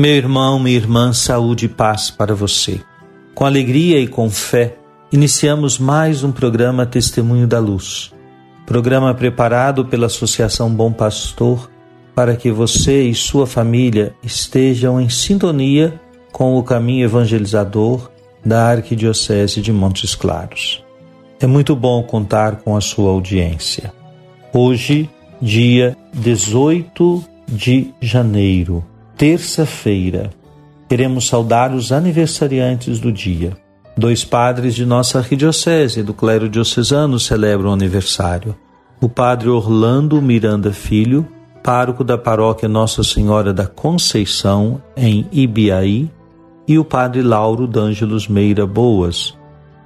Meu irmão, minha irmã, saúde e paz para você. Com alegria e com fé, iniciamos mais um programa Testemunho da Luz. Programa preparado pela Associação Bom Pastor para que você e sua família estejam em sintonia com o caminho evangelizador da Arquidiocese de Montes Claros. É muito bom contar com a sua audiência. Hoje, dia 18 de janeiro, terça-feira, queremos saudar os aniversariantes do dia. Dois padres de nossa arquidiocese do clero diocesano celebram o aniversário. O padre Orlando Miranda Filho, pároco da paróquia Nossa Senhora da Conceição, em Ibiaí, e o padre Lauro D'Ângelos Meira Boas,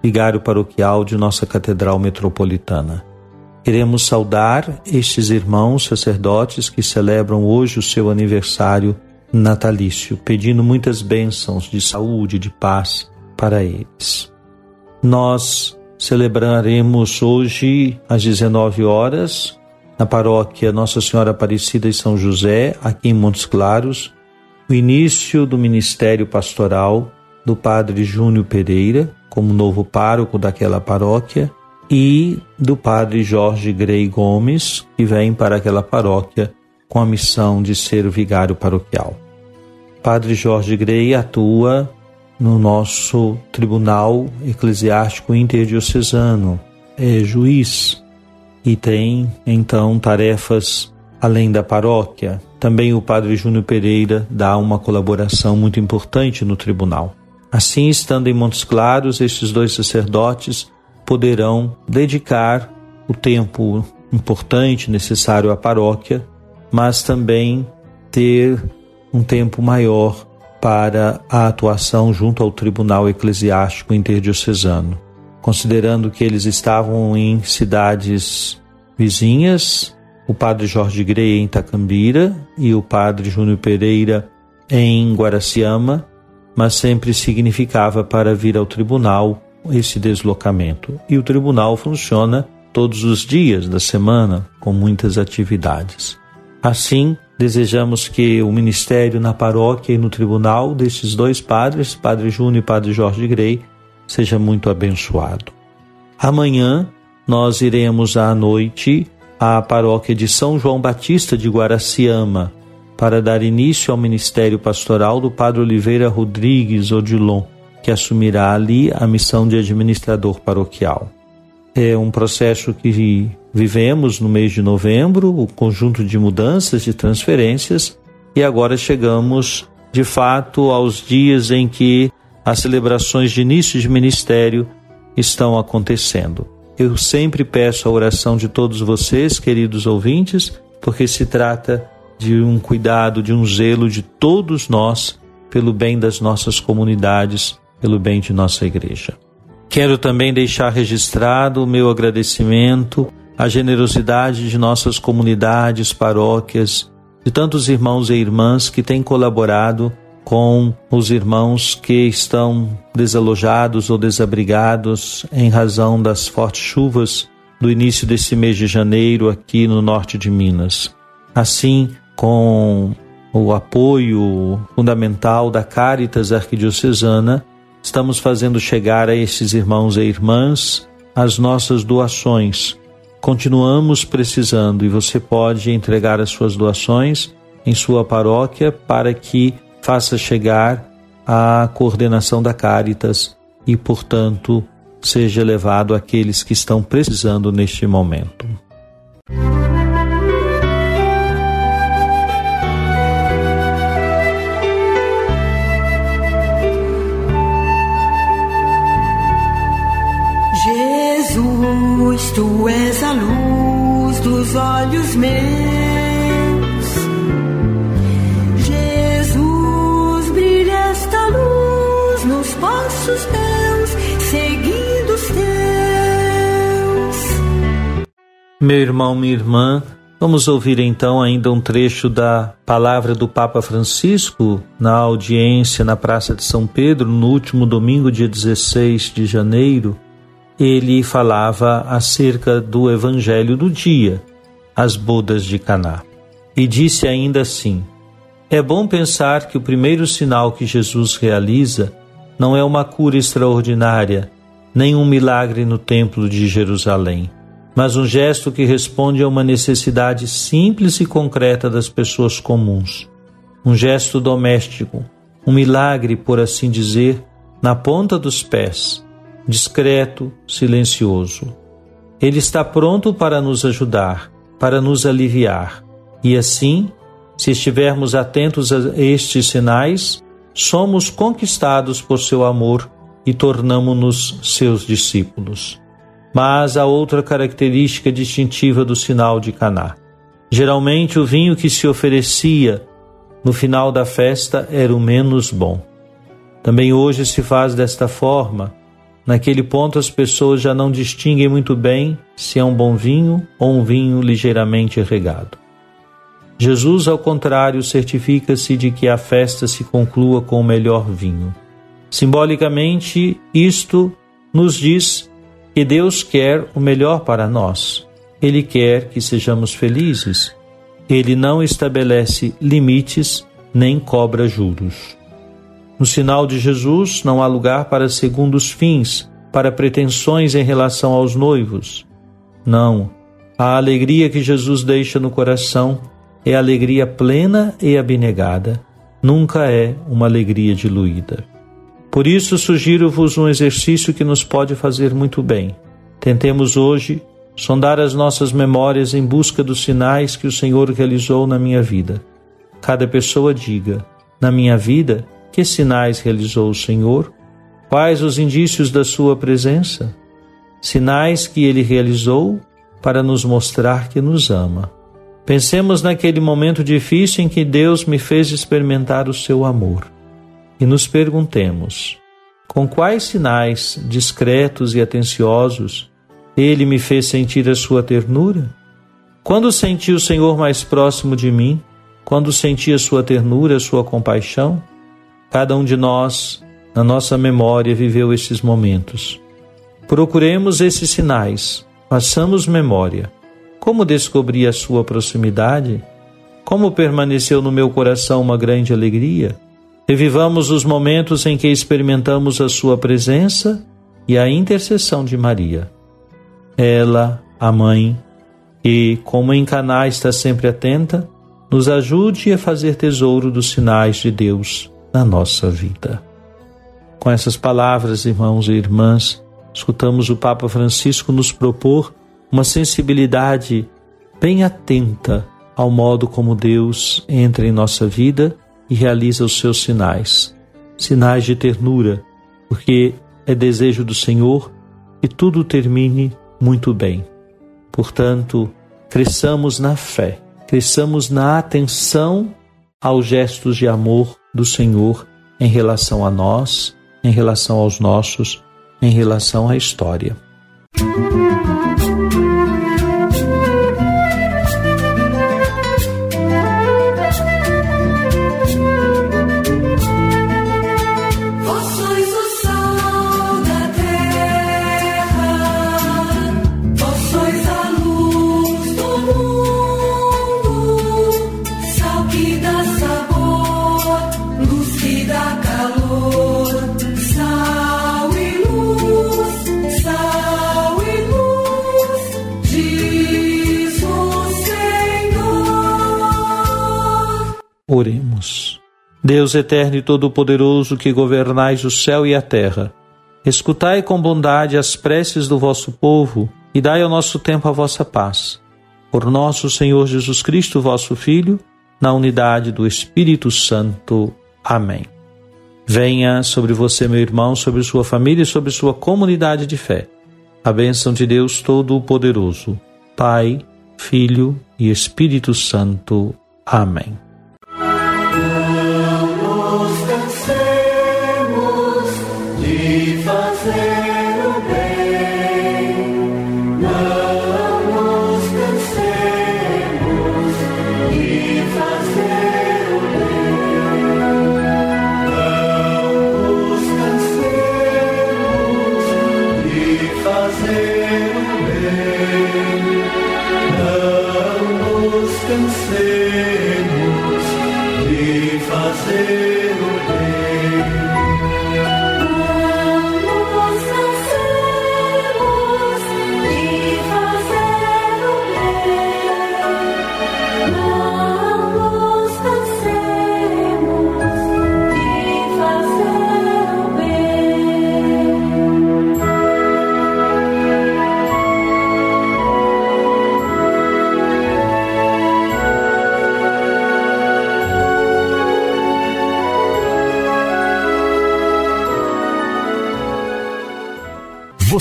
vigário paroquial de nossa Catedral Metropolitana. Queremos saudar estes irmãos sacerdotes que celebram hoje o seu aniversário natalício, pedindo muitas bênçãos de saúde, de paz para eles. Nós celebraremos hoje às 19 horas na paróquia Nossa Senhora Aparecida de São José, aqui em Montes Claros, o início do ministério pastoral do padre Júnior Pereira, como novo pároco daquela paróquia, e do padre Jorge Grey Gomes, que vem para aquela paróquia com a missão de ser vigário paroquial. Padre Jorge Grey atua no nosso Tribunal Eclesiástico Interdiocesano, é juiz e tem então tarefas além da paróquia. Também o Padre Júnior Pereira dá uma colaboração muito importante no tribunal. Assim, estando em Montes Claros, estes dois sacerdotes poderão dedicar o tempo importante necessário à paróquia, mas também ter um tempo maior para a atuação junto ao Tribunal Eclesiástico Interdiocesano. Considerando que eles estavam em cidades vizinhas, o padre Jorge Grey em Itacambira e o padre Júnior Pereira em Guaraciama, mas sempre significava para vir ao tribunal esse deslocamento. E o tribunal funciona todos os dias da semana com muitas atividades. Assim, desejamos que o ministério na paróquia e no tribunal desses dois padres, Padre Júnior e Padre Jorge Grey, seja muito abençoado. Amanhã nós iremos à noite à paróquia de São João Batista de Guaraciama para dar início ao ministério pastoral do Padre Oliveira Rodrigues Odilon, que assumirá ali a missão de administrador paroquial. É um processo que vivemos no mês de novembro, o conjunto de mudanças, de transferências, e agora chegamos de fato aos dias em que as celebrações de início de ministério estão acontecendo. Eu sempre peço a oração de todos vocês, queridos ouvintes, porque se trata de um cuidado, de um zelo de todos nós pelo bem das nossas comunidades, pelo bem de nossa igreja. Quero também deixar registrado o meu agradecimento à generosidade de nossas comunidades, paróquias, de tantos irmãos e irmãs que têm colaborado com os irmãos que estão desalojados ou desabrigados em razão das fortes chuvas do início desse mês de janeiro aqui no norte de Minas. Assim, com o apoio fundamental da Caritas Arquidiocesana, estamos fazendo chegar a esses irmãos e irmãs as nossas doações. Continuamos precisando e você pode entregar as suas doações em sua paróquia para que faça chegar a coordenação da Caritas e, portanto, seja levado àqueles que estão precisando neste momento. Tu és a luz dos olhos meus. passos teus, seguindo os teus. Meu irmão, minha irmã, vamos ouvir então ainda um trecho da palavra do Papa Francisco na audiência na Praça de São Pedro no último domingo, dia 16 de janeiro. Ele falava acerca do evangelho do dia, as bodas de Caná. E disse ainda assim: É bom pensar que o primeiro sinal que Jesus realiza não é uma cura extraordinária, nem um milagre no Templo de Jerusalém, mas um gesto que responde a uma necessidade simples e concreta das pessoas comuns. Um gesto doméstico, um milagre, por assim dizer, na ponta dos pés, discreto, silencioso. Ele está pronto para nos ajudar, para nos aliviar, e assim, se estivermos atentos a estes sinais, somos conquistados por seu amor e tornamo-nos seus discípulos. Mas há outra característica distintiva do sinal de Caná. Geralmente o vinho que se oferecia no final da festa era o menos bom. Também hoje se faz desta forma. Naquele ponto as pessoas já não distinguem muito bem se é um bom vinho ou um vinho ligeiramente regado. Jesus, ao contrário, certifica-se de que a festa se conclua com o melhor vinho. Simbolicamente, isto nos diz que Deus quer o melhor para nós. Ele quer que sejamos felizes. Ele não estabelece limites nem cobra juros. No sinal de Jesus não há lugar para segundos fins, para pretensões em relação aos noivos. Não. A alegria que Jesus deixa no coração é alegria plena e abnegada, nunca é uma alegria diluída. Por isso, sugiro-vos um exercício que nos pode fazer muito bem. Tentemos hoje sondar as nossas memórias em busca dos sinais que o Senhor realizou na minha vida. Cada pessoa diga: na minha vida, que sinais realizou o Senhor? Quais os indícios da Sua presença? Sinais que Ele realizou para nos mostrar que nos ama. Pensemos naquele momento difícil em que Deus me fez experimentar o seu amor e nos perguntemos: com quais sinais discretos e atenciosos ele me fez sentir a sua ternura? Quando senti o Senhor mais próximo de mim, quando senti a sua ternura, a sua compaixão, cada um de nós, na nossa memória, viveu esses momentos. Procuremos esses sinais, façamos memória como descobri a sua proximidade? Como permaneceu no meu coração uma grande alegria? Revivamos os momentos em que experimentamos a sua presença e a intercessão de Maria. Ela, a mãe, que, como em Caná está sempre atenta, nos ajude a fazer tesouro dos sinais de Deus na nossa vida. Com essas palavras, irmãos e irmãs, escutamos o Papa Francisco nos propor uma sensibilidade bem atenta ao modo como Deus entra em nossa vida e realiza os seus sinais. Sinais de ternura, porque é desejo do Senhor que tudo termine muito bem. Portanto, cresçamos na fé, cresçamos na atenção aos gestos de amor do Senhor em relação a nós, em relação aos nossos, em relação à história. Oremos. Deus eterno e todo-poderoso, que governais o céu e a terra, escutai com bondade as preces do vosso povo e dai ao nosso tempo a vossa paz. Por nosso Senhor Jesus Cristo, vosso Filho, na unidade do Espírito Santo. Amém. Venha sobre você, meu irmão, sobre sua família e sobre sua comunidade de fé. A bênção de Deus Todo-Poderoso, Pai, Filho e Espírito Santo. Amém. say